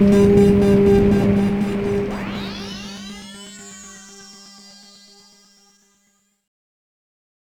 you